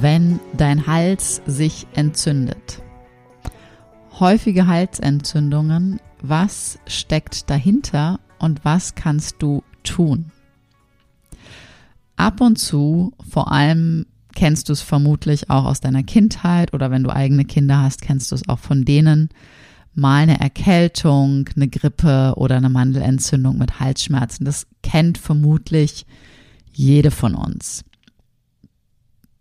Wenn dein Hals sich entzündet. Häufige Halsentzündungen, was steckt dahinter und was kannst du tun? Ab und zu, vor allem kennst du es vermutlich auch aus deiner Kindheit oder wenn du eigene Kinder hast, kennst du es auch von denen, mal eine Erkältung, eine Grippe oder eine Mandelentzündung mit Halsschmerzen. Das kennt vermutlich jede von uns.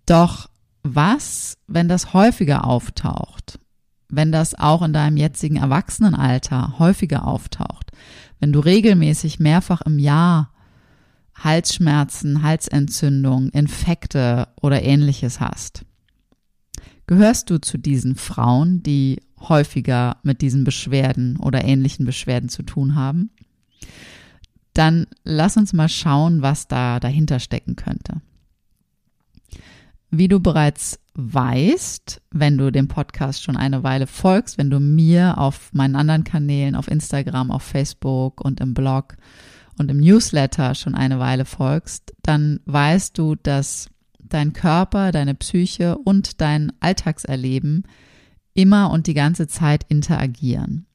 Doch was, wenn das häufiger auftaucht? Wenn das auch in deinem jetzigen Erwachsenenalter häufiger auftaucht? Wenn du regelmäßig mehrfach im Jahr Halsschmerzen, Halsentzündung, Infekte oder ähnliches hast? Gehörst du zu diesen Frauen, die häufiger mit diesen Beschwerden oder ähnlichen Beschwerden zu tun haben? Dann lass uns mal schauen, was da dahinter stecken könnte. Wie du bereits weißt, wenn du dem Podcast schon eine Weile folgst, wenn du mir auf meinen anderen Kanälen, auf Instagram, auf Facebook und im Blog und im Newsletter schon eine Weile folgst, dann weißt du, dass dein Körper, deine Psyche und dein Alltagserleben immer und die ganze Zeit interagieren.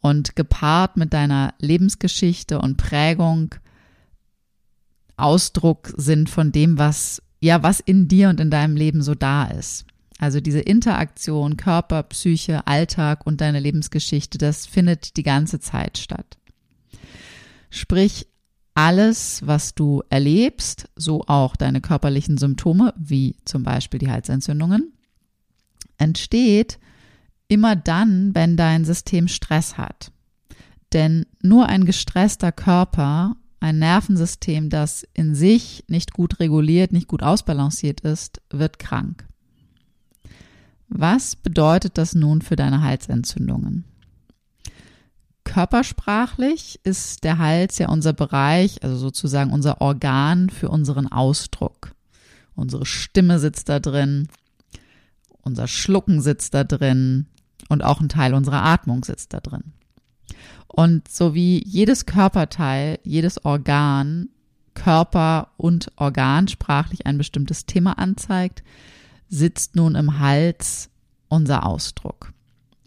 Und gepaart mit deiner Lebensgeschichte und Prägung Ausdruck sind von dem, was ja, was in dir und in deinem Leben so da ist. Also diese Interaktion Körper, Psyche, Alltag und deine Lebensgeschichte, das findet die ganze Zeit statt. Sprich, alles, was du erlebst, so auch deine körperlichen Symptome, wie zum Beispiel die Halsentzündungen, entsteht immer dann, wenn dein System Stress hat. Denn nur ein gestresster Körper ein Nervensystem, das in sich nicht gut reguliert, nicht gut ausbalanciert ist, wird krank. Was bedeutet das nun für deine Halsentzündungen? Körpersprachlich ist der Hals ja unser Bereich, also sozusagen unser Organ für unseren Ausdruck. Unsere Stimme sitzt da drin, unser Schlucken sitzt da drin und auch ein Teil unserer Atmung sitzt da drin. Und so wie jedes Körperteil, jedes Organ Körper und Organ sprachlich ein bestimmtes Thema anzeigt, sitzt nun im Hals unser Ausdruck.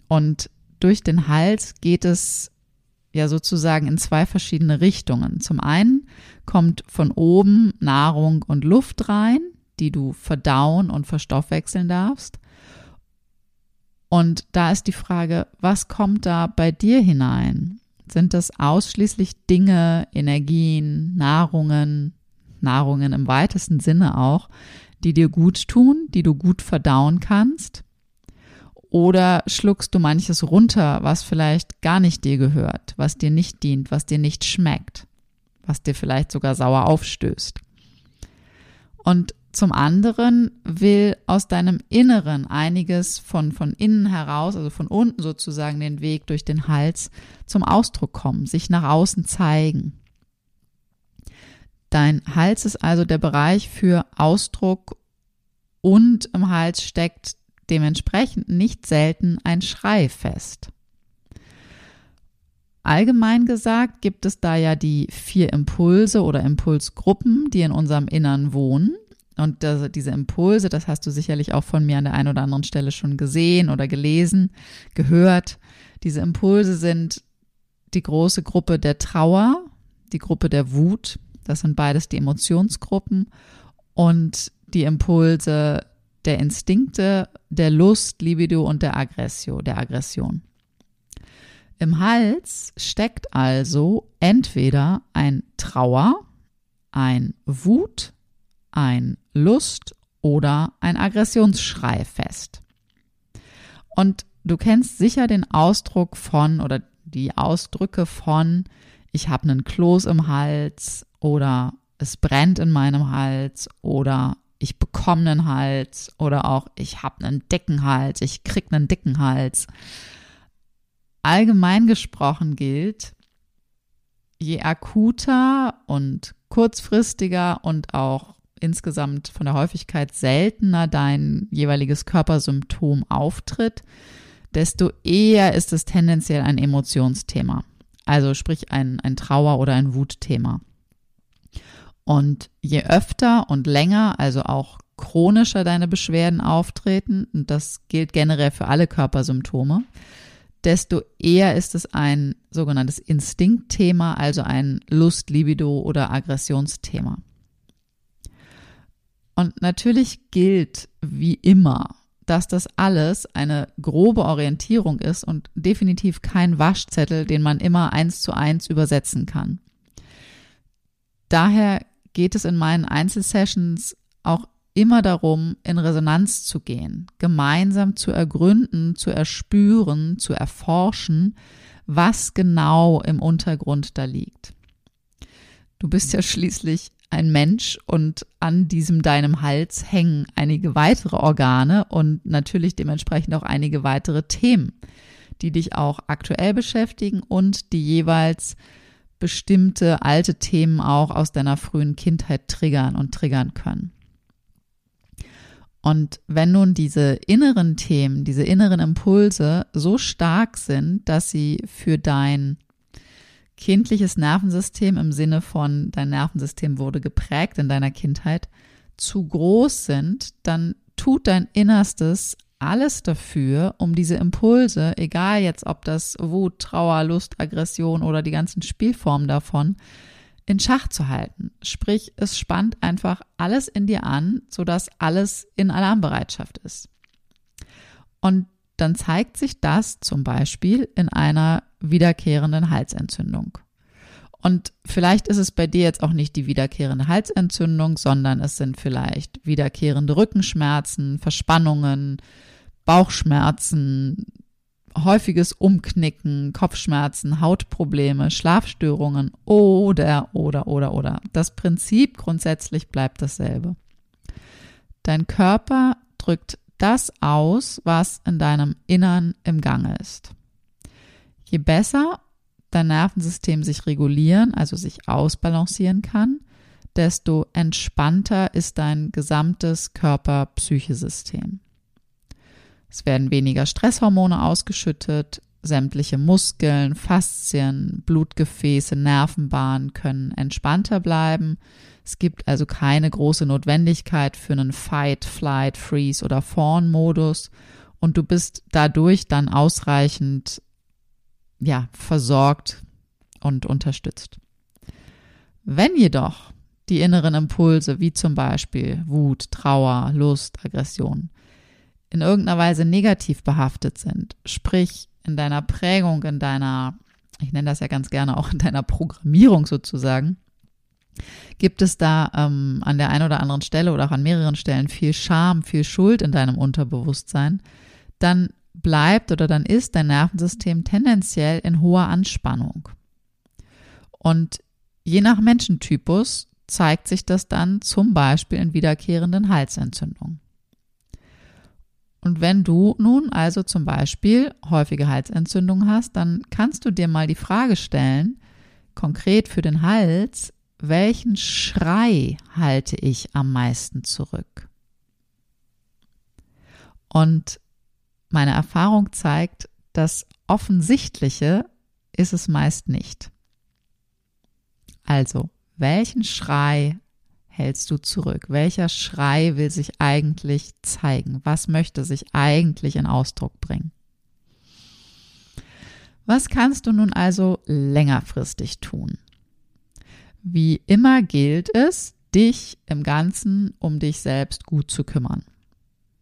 Und durch den Hals geht es ja sozusagen in zwei verschiedene Richtungen. Zum einen kommt von oben Nahrung und Luft rein, die du verdauen und verstoffwechseln darfst. Und da ist die Frage, was kommt da bei dir hinein? Sind das ausschließlich Dinge, Energien, Nahrungen, Nahrungen im weitesten Sinne auch, die dir gut tun, die du gut verdauen kannst? Oder schluckst du manches runter, was vielleicht gar nicht dir gehört, was dir nicht dient, was dir nicht schmeckt, was dir vielleicht sogar sauer aufstößt? Und zum anderen will aus deinem Inneren einiges von, von innen heraus, also von unten sozusagen den Weg durch den Hals zum Ausdruck kommen, sich nach außen zeigen. Dein Hals ist also der Bereich für Ausdruck und im Hals steckt dementsprechend nicht selten ein Schrei fest. Allgemein gesagt gibt es da ja die vier Impulse oder Impulsgruppen, die in unserem Innern wohnen. Und das, diese Impulse, das hast du sicherlich auch von mir an der einen oder anderen Stelle schon gesehen oder gelesen, gehört. Diese Impulse sind die große Gruppe der Trauer, die Gruppe der Wut, das sind beides die Emotionsgruppen und die Impulse der Instinkte, der Lust, Libido und der Aggressio, der Aggression. Im Hals steckt also entweder ein Trauer, ein Wut, ein Lust oder ein Aggressionsschrei fest. Und du kennst sicher den Ausdruck von oder die Ausdrücke von ich habe einen Kloß im Hals oder es brennt in meinem Hals oder ich bekomme einen Hals oder auch ich habe einen dicken Hals, ich krieg einen dicken Hals. Allgemein gesprochen gilt, je akuter und kurzfristiger und auch insgesamt von der Häufigkeit seltener dein jeweiliges Körpersymptom auftritt, desto eher ist es tendenziell ein Emotionsthema. Also sprich ein, ein Trauer- oder ein Wutthema. Und je öfter und länger, also auch chronischer deine Beschwerden auftreten, und das gilt generell für alle Körpersymptome, desto eher ist es ein sogenanntes Instinktthema, also ein Lust, Libido oder Aggressionsthema. Und natürlich gilt wie immer, dass das alles eine grobe Orientierung ist und definitiv kein Waschzettel, den man immer eins zu eins übersetzen kann. Daher geht es in meinen Einzelsessions auch immer darum, in Resonanz zu gehen, gemeinsam zu ergründen, zu erspüren, zu erforschen, was genau im Untergrund da liegt. Du bist ja schließlich ein Mensch und an diesem deinem Hals hängen einige weitere Organe und natürlich dementsprechend auch einige weitere Themen, die dich auch aktuell beschäftigen und die jeweils bestimmte alte Themen auch aus deiner frühen Kindheit triggern und triggern können. Und wenn nun diese inneren Themen, diese inneren Impulse so stark sind, dass sie für dein kindliches Nervensystem im Sinne von dein Nervensystem wurde geprägt in deiner Kindheit zu groß sind, dann tut dein Innerstes alles dafür, um diese Impulse, egal jetzt ob das Wut, Trauer, Lust, Aggression oder die ganzen Spielformen davon, in Schach zu halten. Sprich, es spannt einfach alles in dir an, sodass alles in Alarmbereitschaft ist. Und dann zeigt sich das zum Beispiel in einer wiederkehrenden Halsentzündung. Und vielleicht ist es bei dir jetzt auch nicht die wiederkehrende Halsentzündung, sondern es sind vielleicht wiederkehrende Rückenschmerzen, Verspannungen, Bauchschmerzen, häufiges Umknicken, Kopfschmerzen, Hautprobleme, Schlafstörungen oder, oder, oder, oder. Das Prinzip grundsätzlich bleibt dasselbe. Dein Körper drückt das aus, was in deinem Innern im Gange ist. Je besser dein Nervensystem sich regulieren, also sich ausbalancieren kann, desto entspannter ist dein gesamtes Körper-Psychesystem. Es werden weniger Stresshormone ausgeschüttet, sämtliche Muskeln, Faszien, Blutgefäße, Nervenbahnen können entspannter bleiben. Es gibt also keine große Notwendigkeit für einen Fight, Flight, Freeze oder Fawn-Modus und du bist dadurch dann ausreichend ja, versorgt und unterstützt. Wenn jedoch die inneren Impulse, wie zum Beispiel Wut, Trauer, Lust, Aggression, in irgendeiner Weise negativ behaftet sind, sprich in deiner Prägung, in deiner, ich nenne das ja ganz gerne auch in deiner Programmierung sozusagen, gibt es da ähm, an der einen oder anderen Stelle oder auch an mehreren Stellen viel Scham, viel Schuld in deinem Unterbewusstsein, dann bleibt oder dann ist dein Nervensystem tendenziell in hoher Anspannung. Und je nach Menschentypus zeigt sich das dann zum Beispiel in wiederkehrenden Halsentzündungen. Und wenn du nun also zum Beispiel häufige Halsentzündungen hast, dann kannst du dir mal die Frage stellen, konkret für den Hals, welchen Schrei halte ich am meisten zurück? Und meine Erfahrung zeigt, das Offensichtliche ist es meist nicht. Also, welchen Schrei hältst du zurück? Welcher Schrei will sich eigentlich zeigen? Was möchte sich eigentlich in Ausdruck bringen? Was kannst du nun also längerfristig tun? Wie immer gilt es, dich im Ganzen um dich selbst gut zu kümmern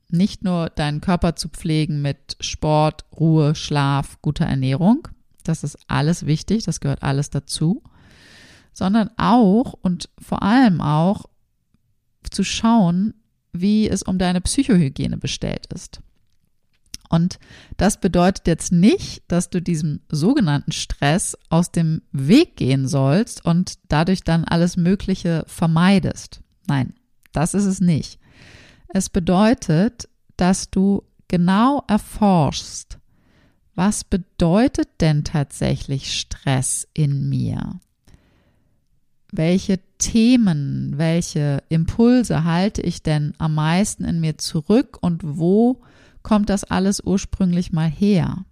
nicht nur deinen Körper zu pflegen mit Sport, Ruhe, Schlaf, guter Ernährung. Das ist alles wichtig, das gehört alles dazu, sondern auch und vor allem auch zu schauen, wie es um deine Psychohygiene bestellt ist. Und das bedeutet jetzt nicht, dass du diesem sogenannten Stress aus dem Weg gehen sollst und dadurch dann alles Mögliche vermeidest. Nein, das ist es nicht. Es bedeutet, dass du genau erforschst, was bedeutet denn tatsächlich Stress in mir? Welche Themen, welche Impulse halte ich denn am meisten in mir zurück und wo kommt das alles ursprünglich mal her?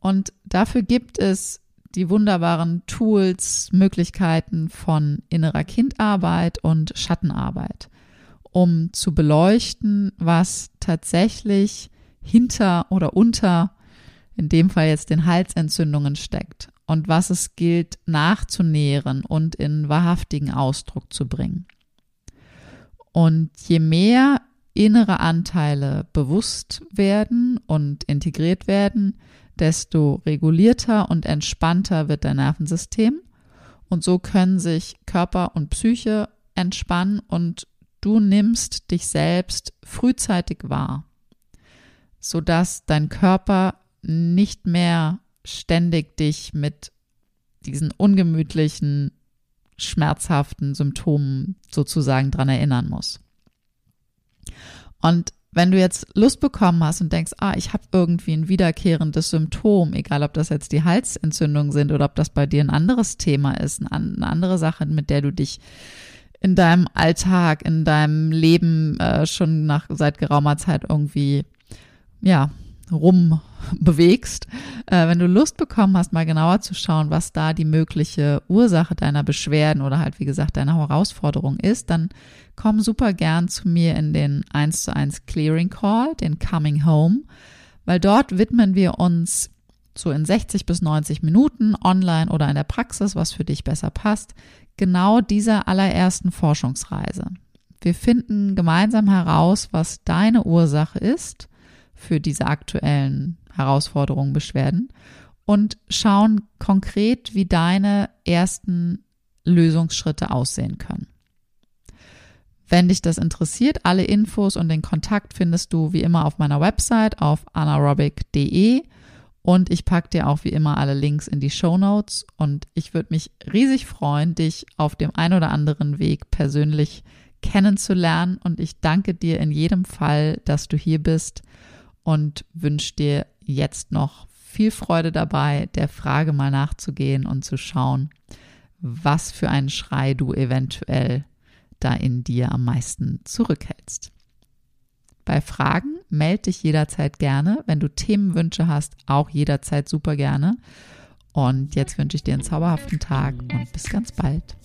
Und dafür gibt es die wunderbaren Tools, Möglichkeiten von innerer Kindarbeit und Schattenarbeit, um zu beleuchten, was tatsächlich hinter oder unter, in dem Fall jetzt den Halsentzündungen steckt und was es gilt nachzunähren und in wahrhaftigen Ausdruck zu bringen. Und je mehr innere Anteile bewusst werden und integriert werden, desto regulierter und entspannter wird dein Nervensystem. Und so können sich Körper und Psyche entspannen und du nimmst dich selbst frühzeitig wahr, sodass dein Körper nicht mehr ständig dich mit diesen ungemütlichen, schmerzhaften Symptomen sozusagen dran erinnern muss. Und wenn du jetzt Lust bekommen hast und denkst, ah, ich habe irgendwie ein wiederkehrendes Symptom, egal ob das jetzt die Halsentzündung sind oder ob das bei dir ein anderes Thema ist, eine andere Sache, mit der du dich in deinem Alltag, in deinem Leben äh, schon nach seit geraumer Zeit irgendwie ja rumbewegst, äh, wenn du Lust bekommen hast, mal genauer zu schauen, was da die mögliche Ursache deiner Beschwerden oder halt, wie gesagt, deiner Herausforderung ist, dann komm super gern zu mir in den 1 zu 1 Clearing Call, den Coming Home, weil dort widmen wir uns so in 60 bis 90 Minuten online oder in der Praxis, was für dich besser passt, genau dieser allerersten Forschungsreise. Wir finden gemeinsam heraus, was deine Ursache ist für diese aktuellen Herausforderungen, Beschwerden und schauen konkret, wie deine ersten Lösungsschritte aussehen können. Wenn dich das interessiert, alle Infos und den Kontakt findest du wie immer auf meiner Website auf anaerobic.de und ich packe dir auch wie immer alle Links in die Show Notes und ich würde mich riesig freuen, dich auf dem ein oder anderen Weg persönlich kennenzulernen und ich danke dir in jedem Fall, dass du hier bist und wünsche dir jetzt noch viel Freude dabei, der Frage mal nachzugehen und zu schauen, was für einen Schrei du eventuell da in dir am meisten zurückhältst. Bei Fragen melde dich jederzeit gerne. Wenn du Themenwünsche hast, auch jederzeit super gerne. Und jetzt wünsche ich dir einen zauberhaften Tag und bis ganz bald.